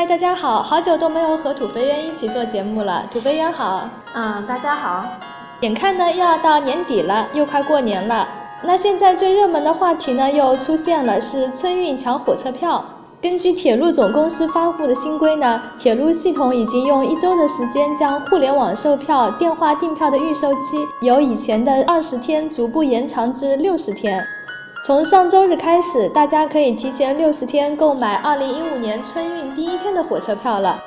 嗨，大家好，好久都没有和土肥圆一起做节目了。土肥圆好，嗯，大家好。眼看呢又要到年底了，又快过年了。那现在最热门的话题呢又出现了，是春运抢火车票。根据铁路总公司发布的新规呢，铁路系统已经用一周的时间将互联网售票、电话订票的预售期由以前的二十天逐步延长至六十天。从上周日开始，大家可以提前六十天购买二零一五年春运第一天的火车票了。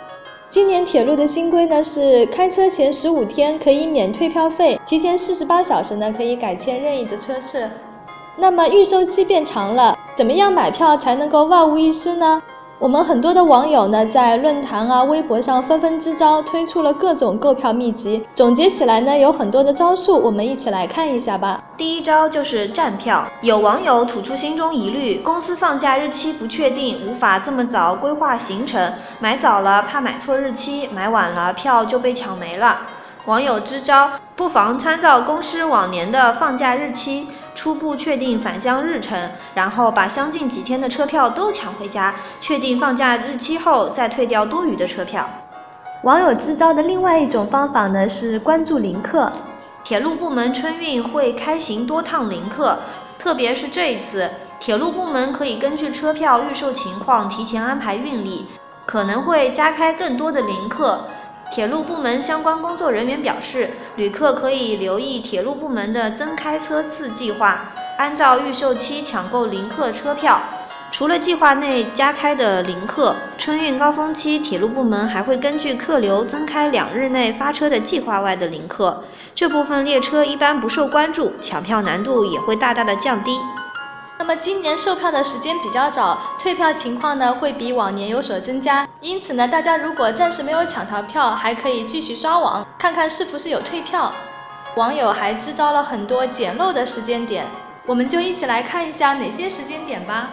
今年铁路的新规呢是开车前十五天可以免退票费，提前四十八小时呢可以改签任意的车次。那么预售期变长了，怎么样买票才能够万无一失呢？我们很多的网友呢，在论坛啊、微博上纷纷支招，推出了各种购票秘籍。总结起来呢，有很多的招数，我们一起来看一下吧。第一招就是站票。有网友吐出心中疑虑：公司放假日期不确定，无法这么早规划行程，买早了怕买错日期，买晚了票就被抢没了。网友支招：不妨参照公司往年的放假日期。初步确定返乡日程，然后把相近几天的车票都抢回家，确定放假日期后再退掉多余的车票。网友支招的另外一种方法呢是关注临客，铁路部门春运会开行多趟临客，特别是这一次，铁路部门可以根据车票预售情况提前安排运力，可能会加开更多的临客。铁路部门相关工作人员表示，旅客可以留意铁路部门的增开车次计划，按照预售期抢购临客车票。除了计划内加开的临客，春运高峰期铁路部门还会根据客流增开两日内发车的计划外的临客。这部分列车一般不受关注，抢票难度也会大大的降低。那么今年售票的时间比较早，退票情况呢会比往年有所增加。因此呢，大家如果暂时没有抢到票，还可以继续刷网，看看是不是有退票。网友还制造了很多捡漏的时间点，我们就一起来看一下哪些时间点吧。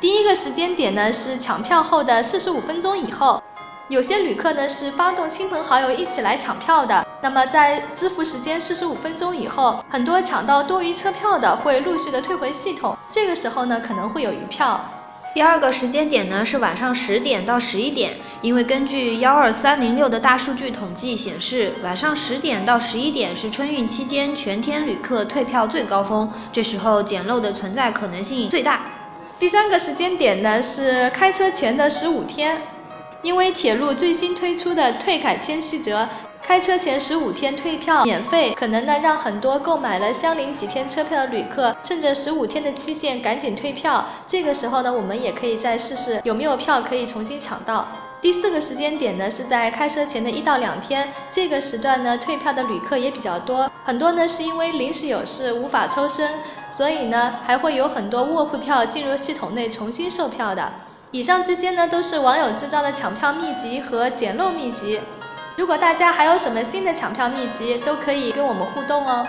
第一个时间点呢是抢票后的四十五分钟以后。有些旅客呢是发动亲朋好友一起来抢票的，那么在支付时间四十五分钟以后，很多抢到多余车票的会陆续的退回系统，这个时候呢可能会有余票。第二个时间点呢是晚上十点到十一点，因为根据幺二三零六的大数据统计显示，晚上十点到十一点是春运期间全天旅客退票最高峰，这时候捡漏的存在可能性最大。第三个时间点呢是开车前的十五天。因为铁路最新推出的退改签细则，开车前十五天退票免费，可能呢让很多购买了相邻几天车票的旅客，趁着十五天的期限赶紧退票。这个时候呢，我们也可以再试试有没有票可以重新抢到。第四个时间点呢，是在开车前的一到两天，这个时段呢退票的旅客也比较多，很多呢是因为临时有事无法抽身，所以呢还会有很多卧铺票进入系统内重新售票的。以上这些呢，都是网友制造的抢票秘籍和捡漏秘籍。如果大家还有什么新的抢票秘籍，都可以跟我们互动哦。